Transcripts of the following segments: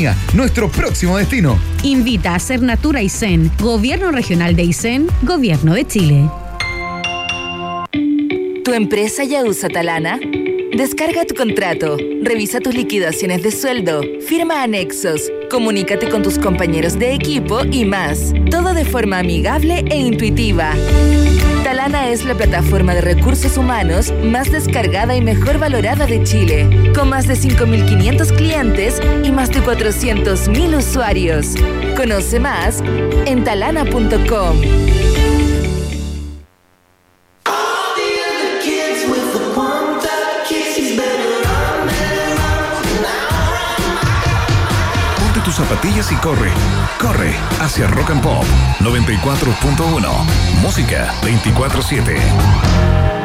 Patagonia, nuestro próximo destino. Invita a Ser Natura Zen, Gobierno Regional de Isen, Gobierno de Chile. ¿Tu empresa ya usa Talana? Descarga tu contrato, revisa tus liquidaciones de sueldo, firma anexos, comunícate con tus compañeros de equipo y más. Todo de forma amigable e intuitiva. Talana es la plataforma de recursos humanos más descargada y mejor valorada de Chile, con más de 5.500 clientes y más de 400.000 usuarios. Conoce más en talana.com. zapatillas y corre. Corre hacia Rock and Pop 94.1. Música 24-7.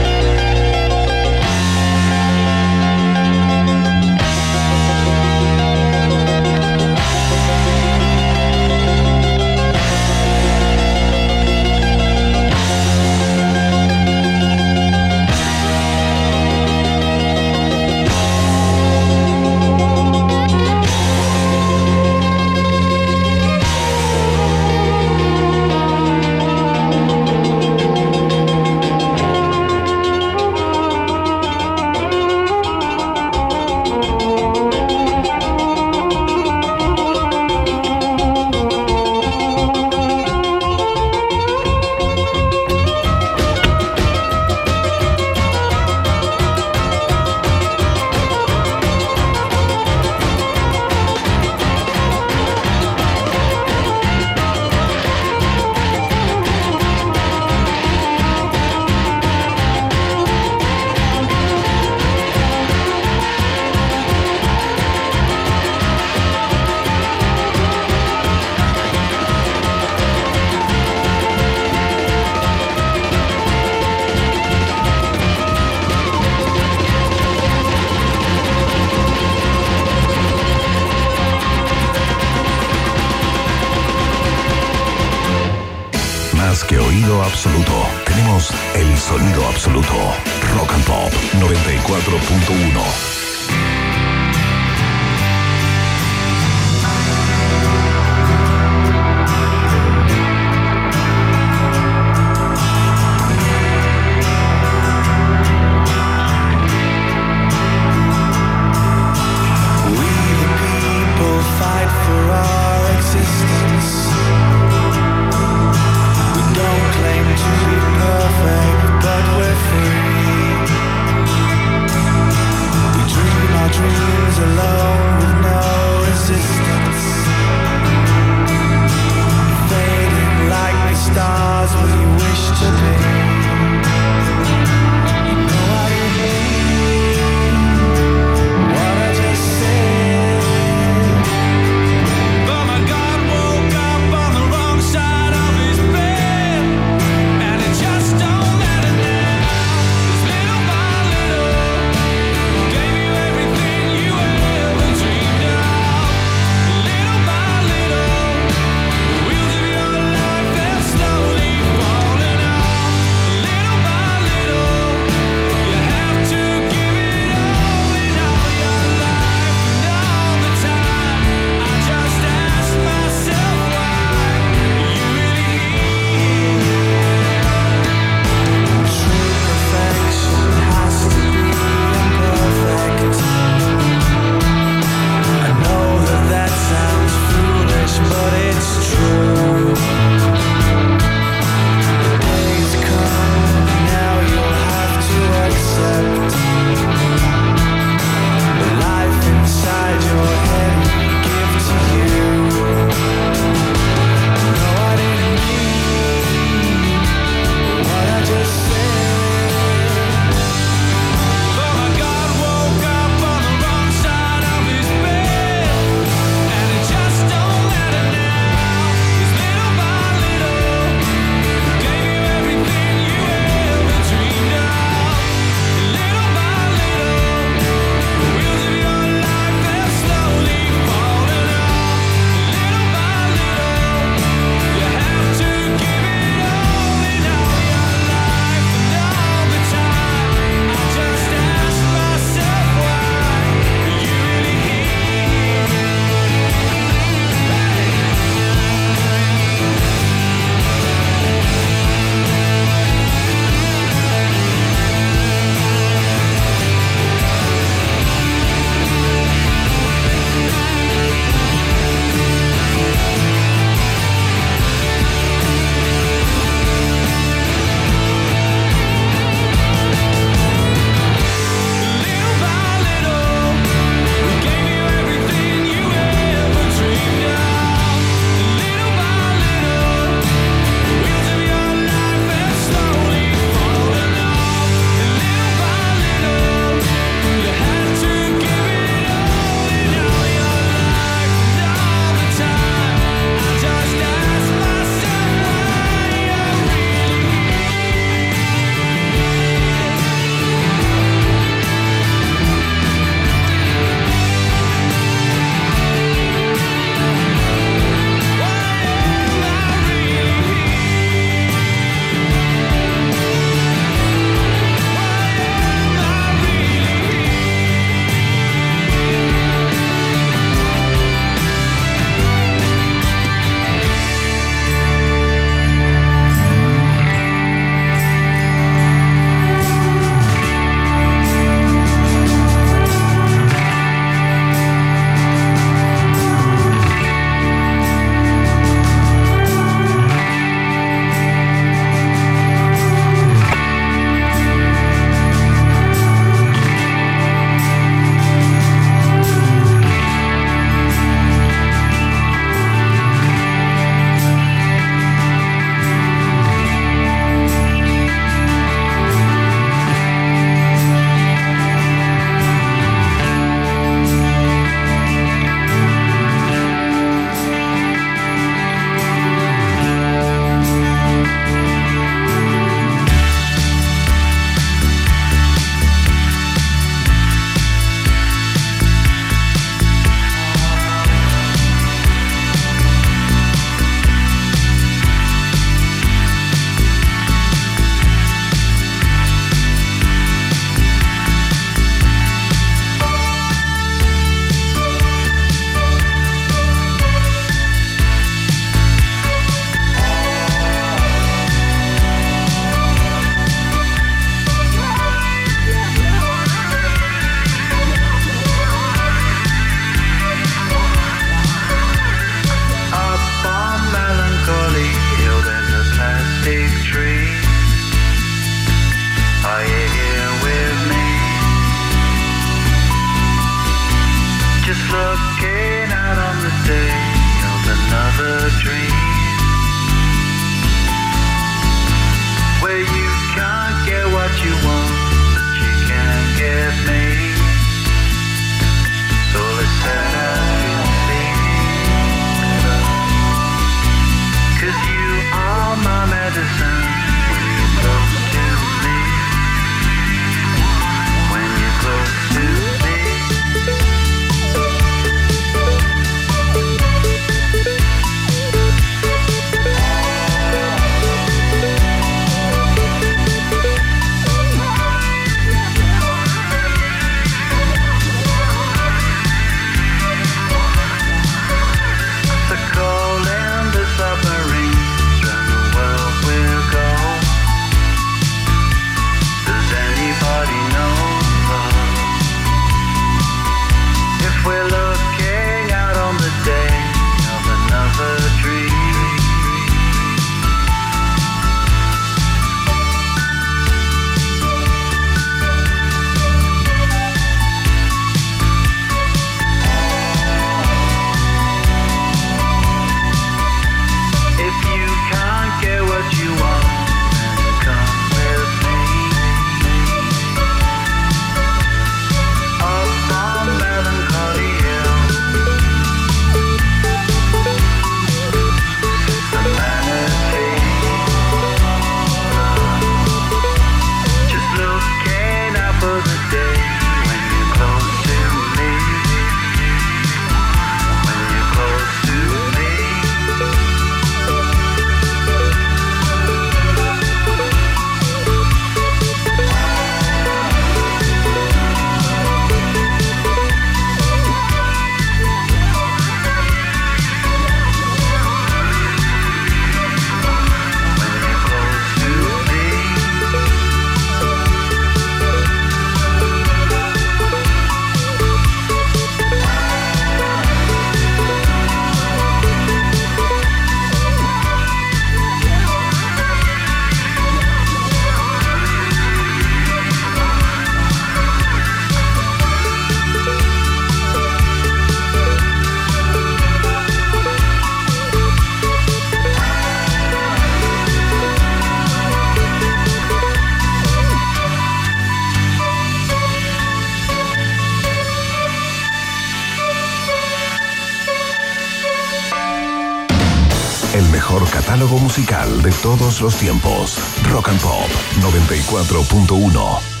Musical de todos los tiempos. Rock and Pop 94.1.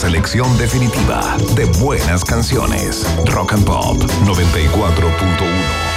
selección definitiva de buenas canciones. Rock and Pop 94.1.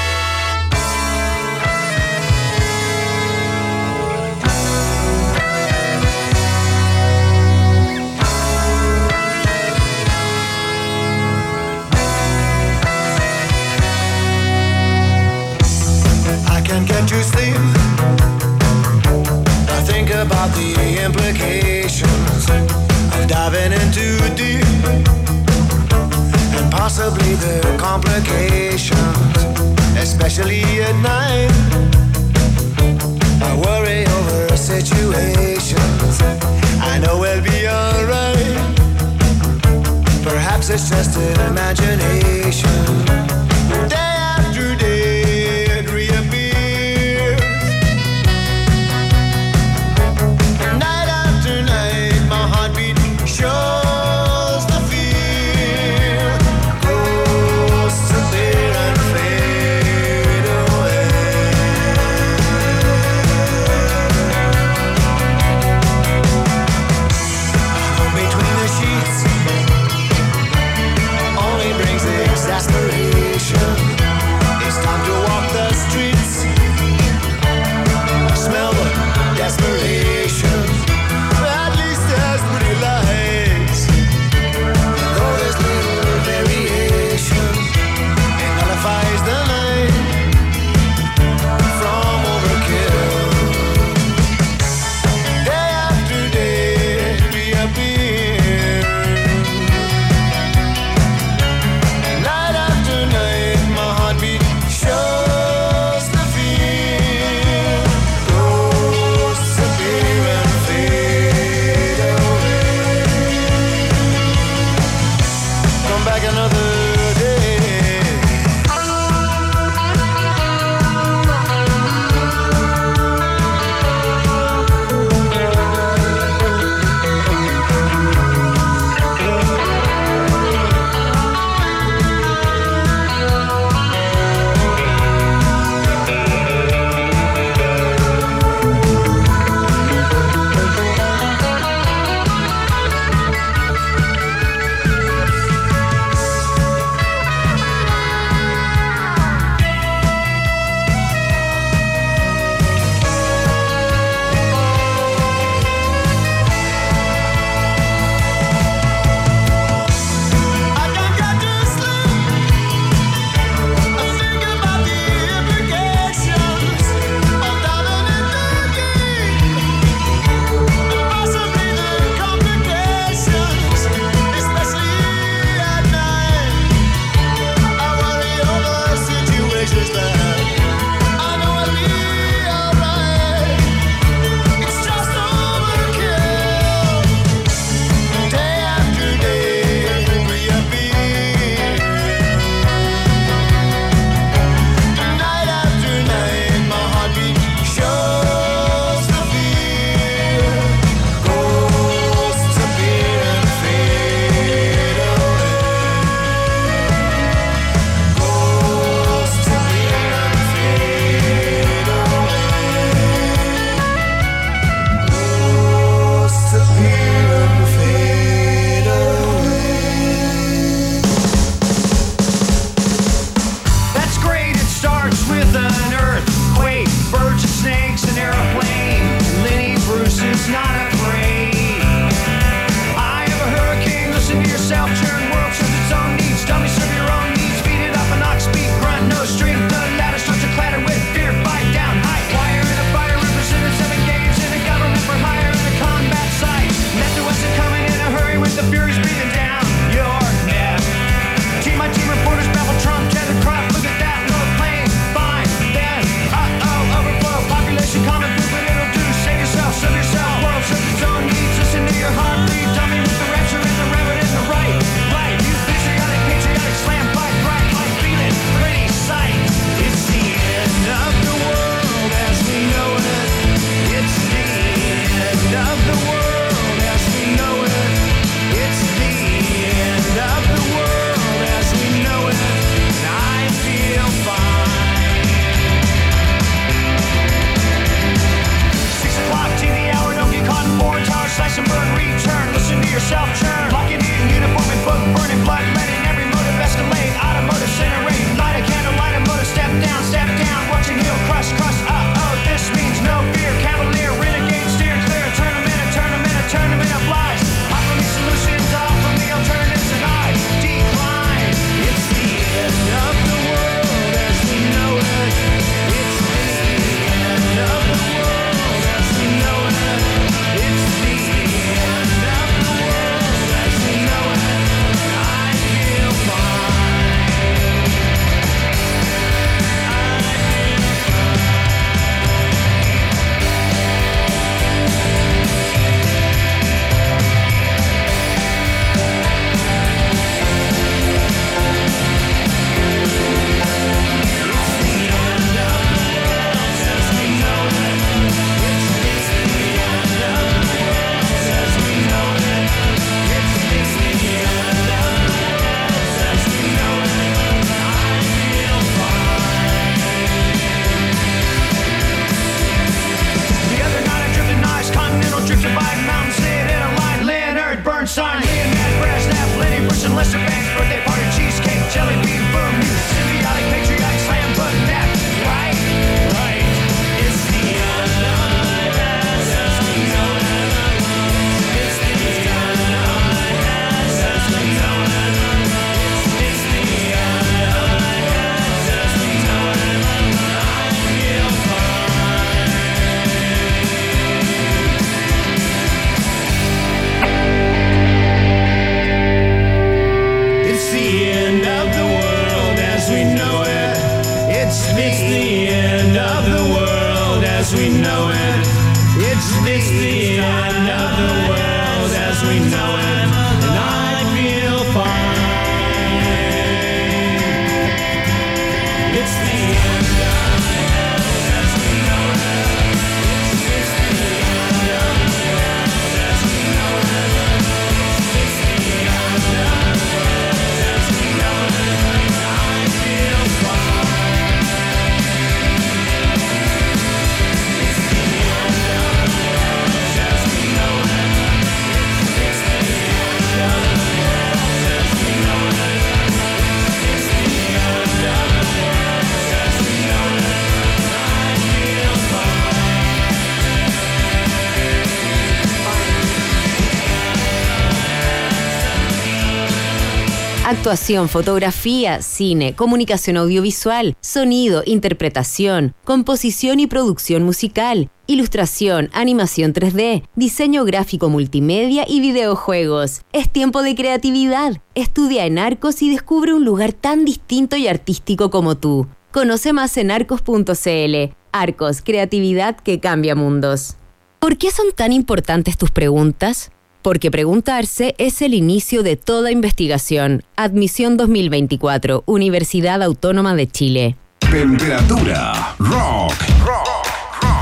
Actuación, fotografía, cine, comunicación audiovisual, sonido, interpretación, composición y producción musical, ilustración, animación 3D, diseño gráfico multimedia y videojuegos. Es tiempo de creatividad. Estudia en Arcos y descubre un lugar tan distinto y artístico como tú. Conoce más en arcos.cl. Arcos, creatividad que cambia mundos. ¿Por qué son tan importantes tus preguntas? Porque preguntarse es el inicio de toda investigación. Admisión 2024, Universidad Autónoma de Chile. Temperatura rock.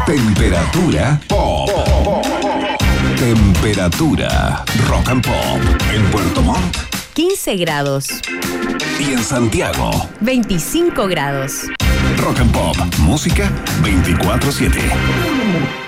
Temperatura pop. Temperatura rock and pop. En Puerto Montt 15 grados, y en Santiago. 25 grados. Rock and pop. Música 24-7.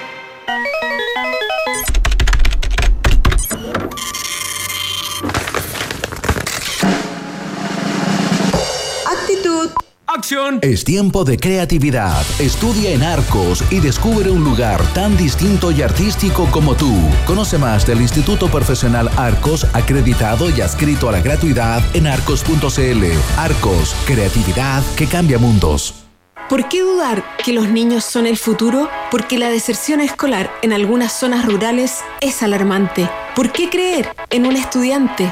¡Acción! Es tiempo de creatividad. Estudia en Arcos y descubre un lugar tan distinto y artístico como tú. Conoce más del Instituto Profesional Arcos, acreditado y adscrito a la gratuidad en arcos.cl. Arcos, creatividad que cambia mundos. ¿Por qué dudar que los niños son el futuro? Porque la deserción escolar en algunas zonas rurales es alarmante. ¿Por qué creer en un estudiante?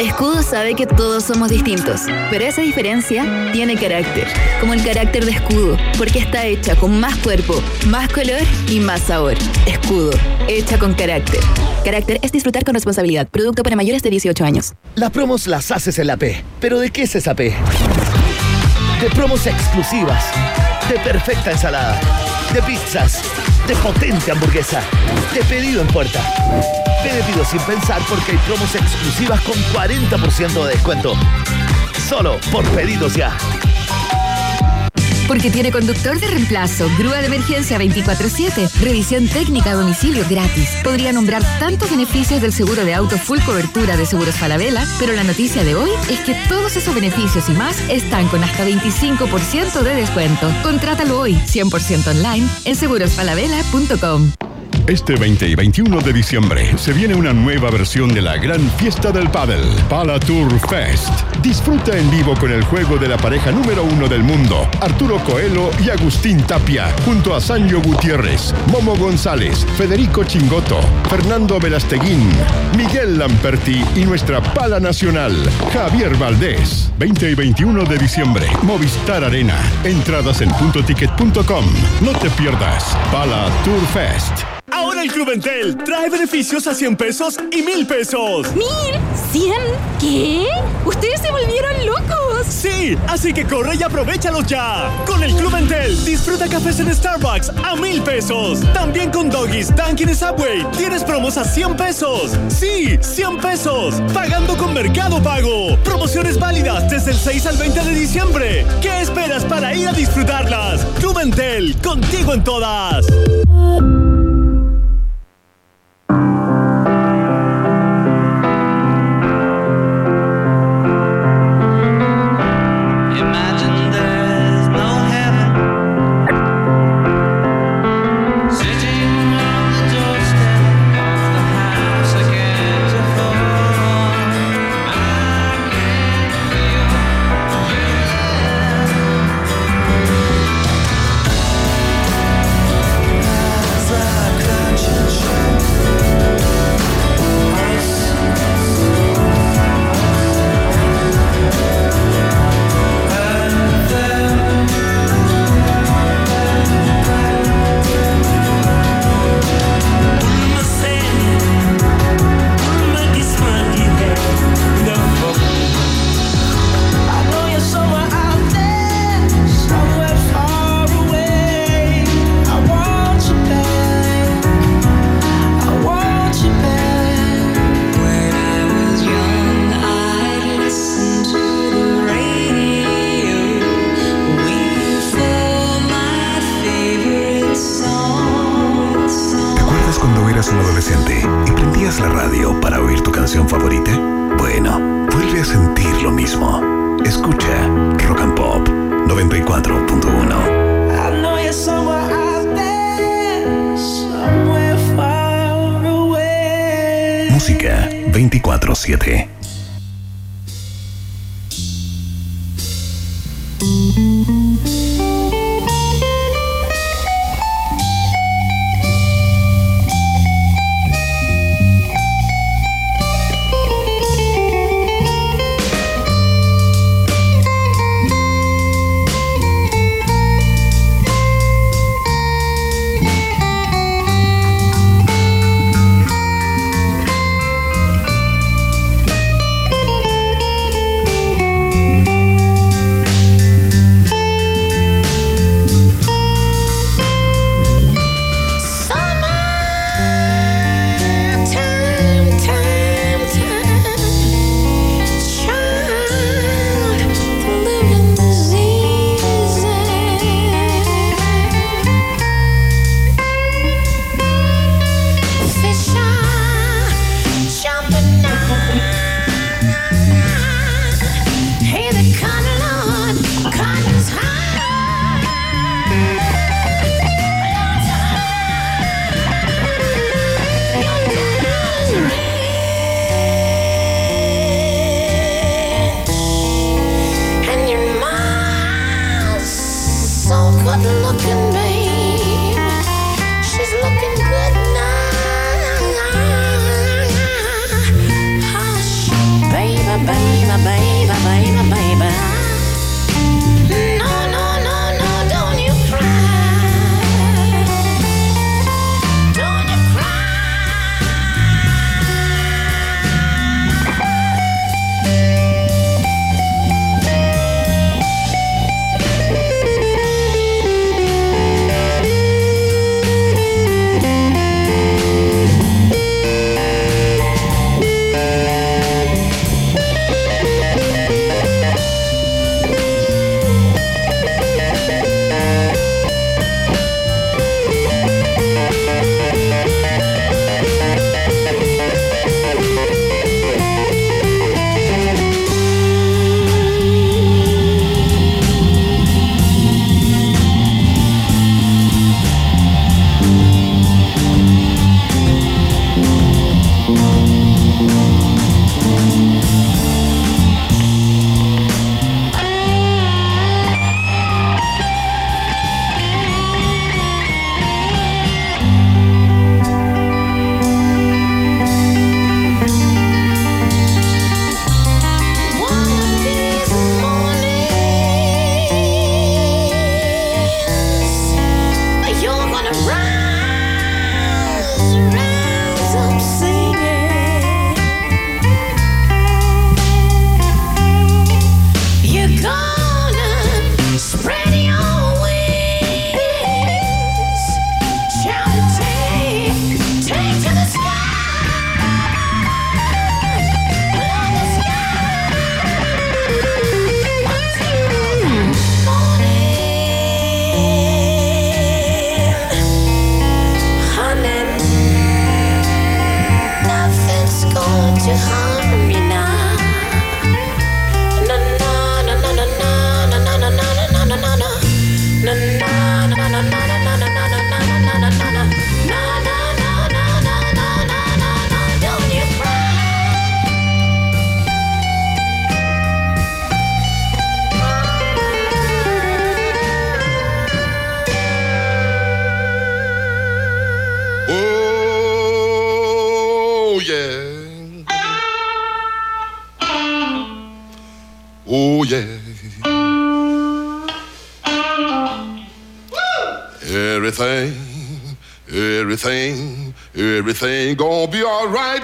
Escudo sabe que todos somos distintos, pero esa diferencia tiene carácter, como el carácter de Escudo, porque está hecha con más cuerpo, más color y más sabor. Escudo, hecha con carácter. Carácter es disfrutar con responsabilidad, producto para mayores de 18 años. Las promos las haces en la P. ¿Pero de qué es esa P? De promos exclusivas, de perfecta ensalada, de pizzas, de potente hamburguesa, de pedido en puerta. Pide pido sin pensar porque hay promos exclusivas con 40% de descuento. Solo por pedidos ya. Porque tiene conductor de reemplazo, grúa de emergencia 24-7, revisión técnica a domicilio gratis. Podría nombrar tantos beneficios del seguro de auto full cobertura de Seguros Falabella, pero la noticia de hoy es que todos esos beneficios y más están con hasta 25% de descuento. Contrátalo hoy, 100% online, en segurosfalabella.com. Este 20 y 21 de diciembre se viene una nueva versión de la gran fiesta del pádel, Pala Tour Fest. Disfruta en vivo con el juego de la pareja número uno del mundo, Arturo Coelho y Agustín Tapia, junto a Sancho Gutiérrez, Momo González, Federico Chingoto, Fernando Velasteguín, Miguel Lamperti y nuestra pala nacional, Javier Valdés. 20 y 21 de diciembre, Movistar Arena. Entradas en puntoticket.com. No te pierdas, Pala Tour Fest. Ahora el Club Entel trae beneficios a 100 pesos y 1000 pesos. ¿Mil? ¿Cien? ¿Qué? ¿Ustedes se volvieron locos? Sí, así que corre y aprovechalos ya. Con el Club Entel, disfruta cafés en Starbucks a 1000 pesos. También con Doggies, Dunkin' y Subway, tienes promos a 100 pesos. Sí, 100 pesos. Pagando con Mercado Pago. Promociones válidas desde el 6 al 20 de diciembre. ¿Qué esperas para ir a disfrutarlas? Club Entel, contigo en todas.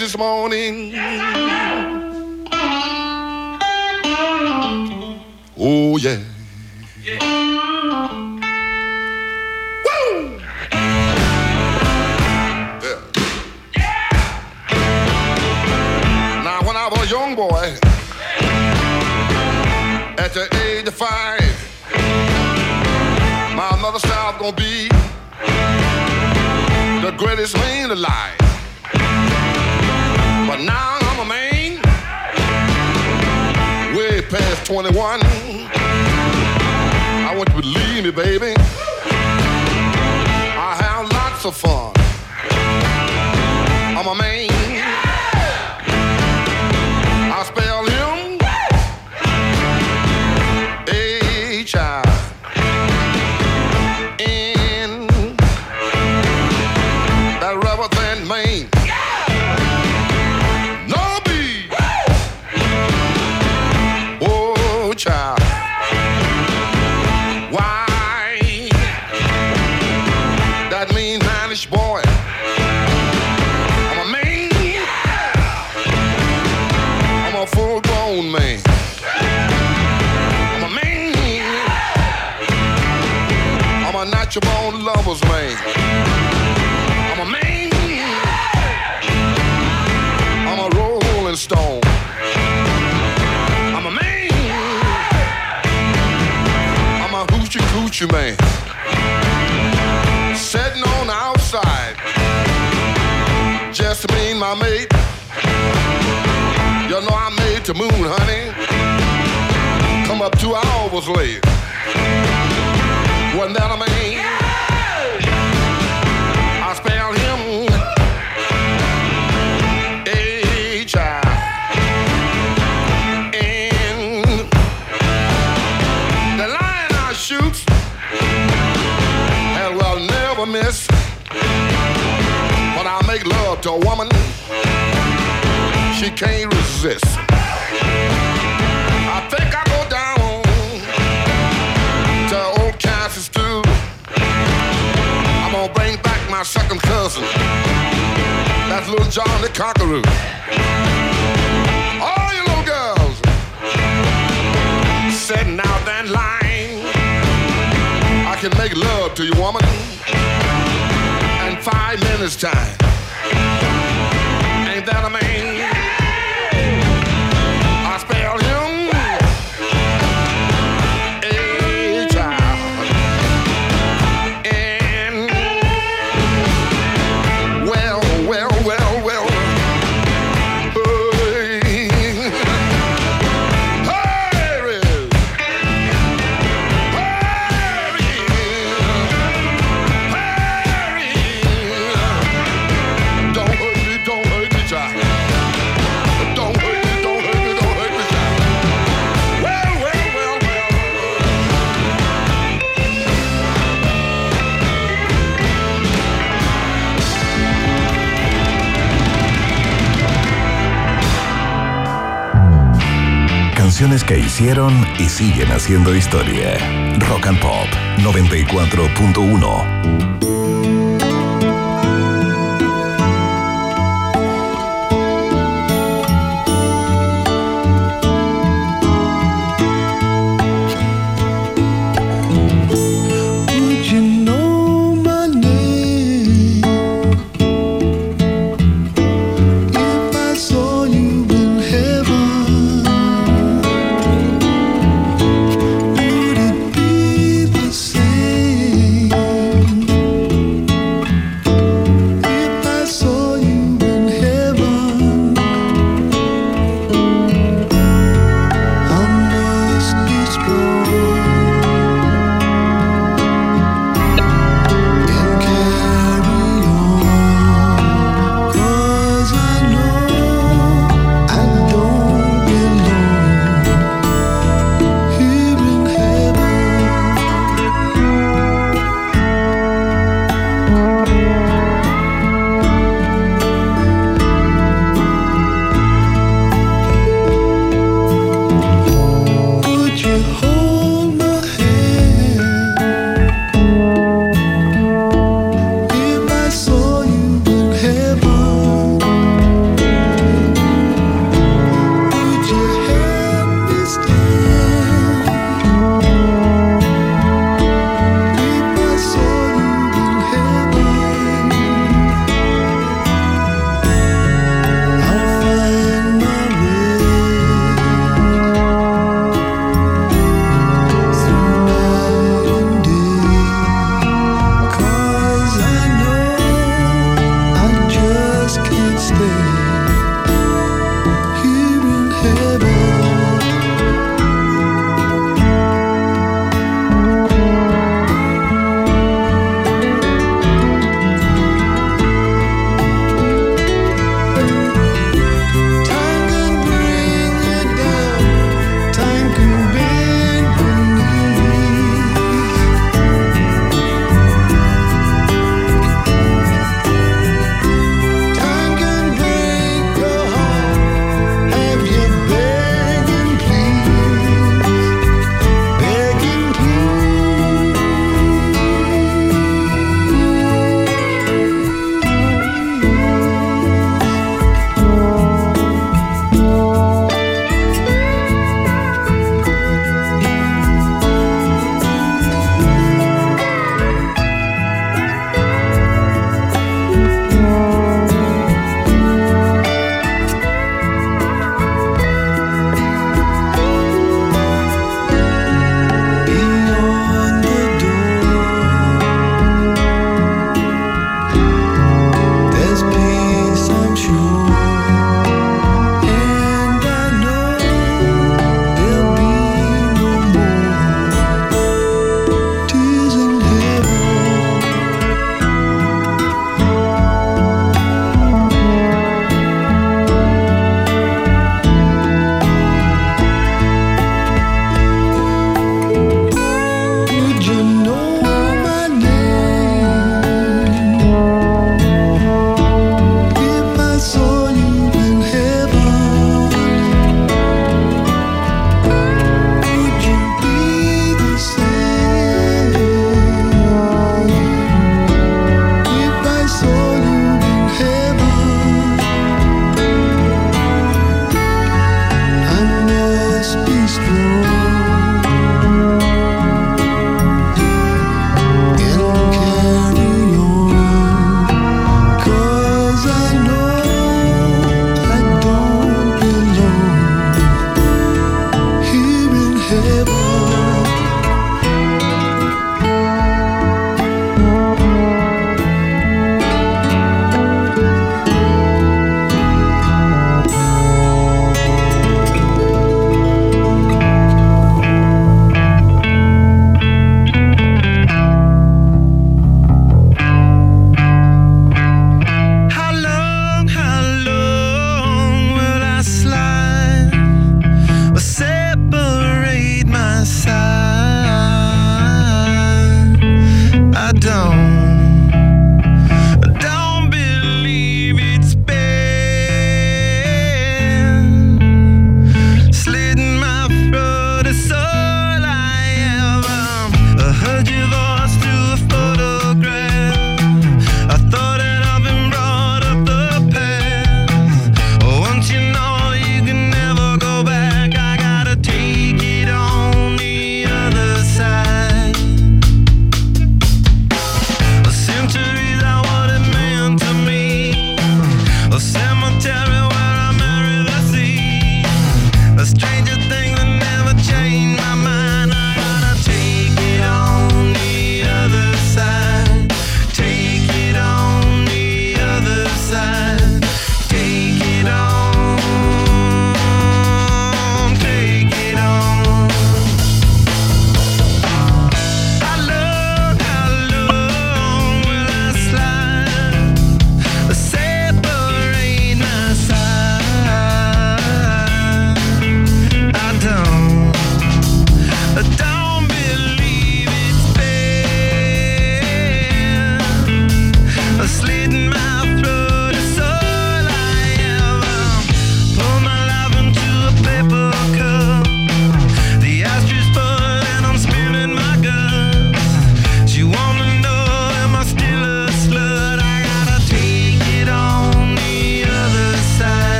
This morning. Oh saxophone. Man. Sitting on the outside. Just me and my mate. You know I made the moon, honey. Come up two hours late. Wasn't that a man? Make love to a woman, she can't resist. I think I go down to old Kansas stew. I'm gonna bring back my second cousin. That's little John the Conqueror. All you little girls sitting out that line. I can make love to you, woman, in five minutes time coming. Que hicieron y siguen haciendo historia. Rock and Pop 94.1.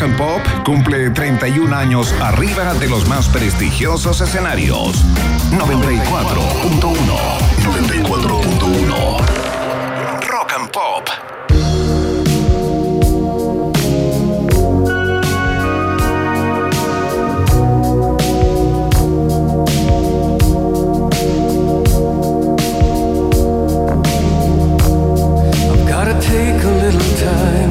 Rock and Pop cumple 31 años arriba de los más prestigiosos escenarios. 94.1. 94.1. Rock and Pop. I've gotta take a little time,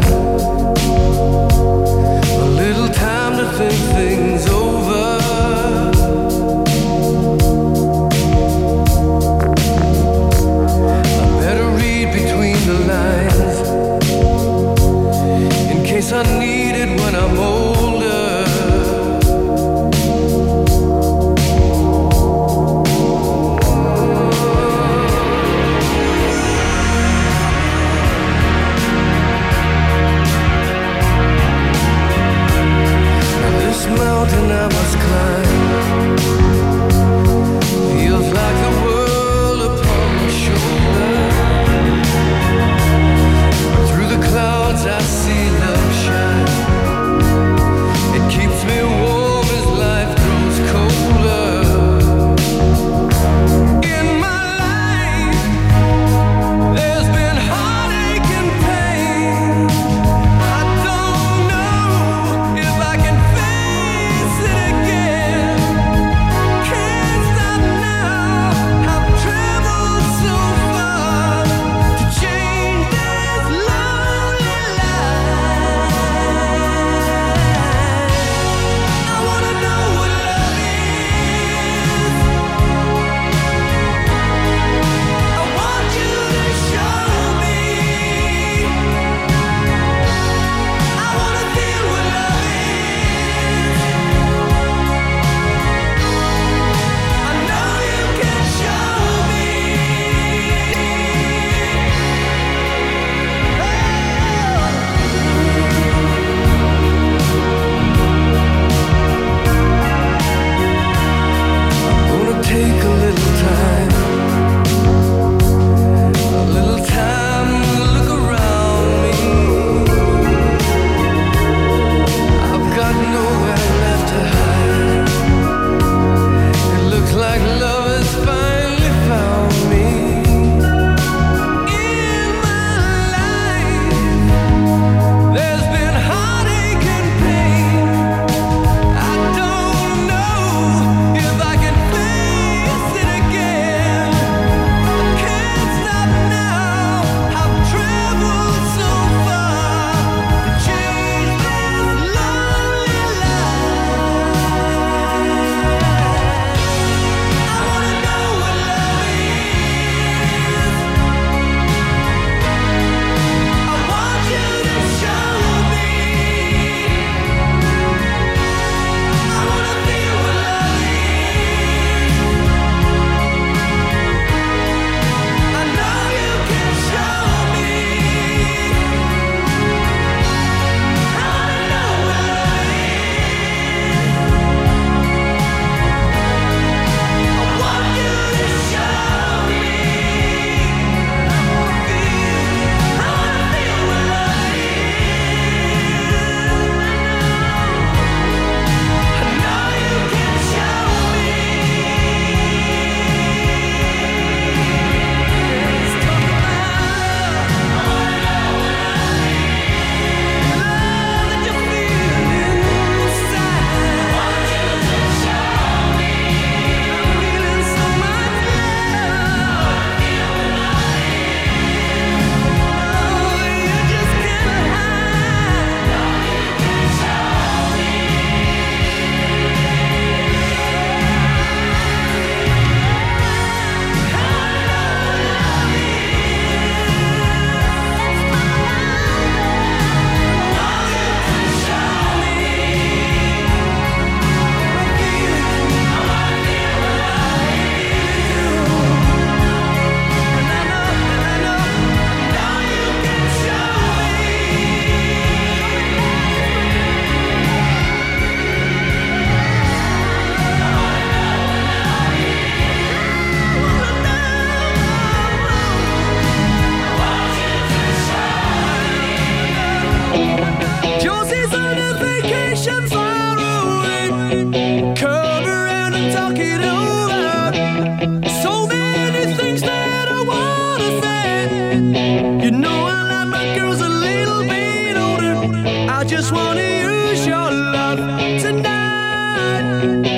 night.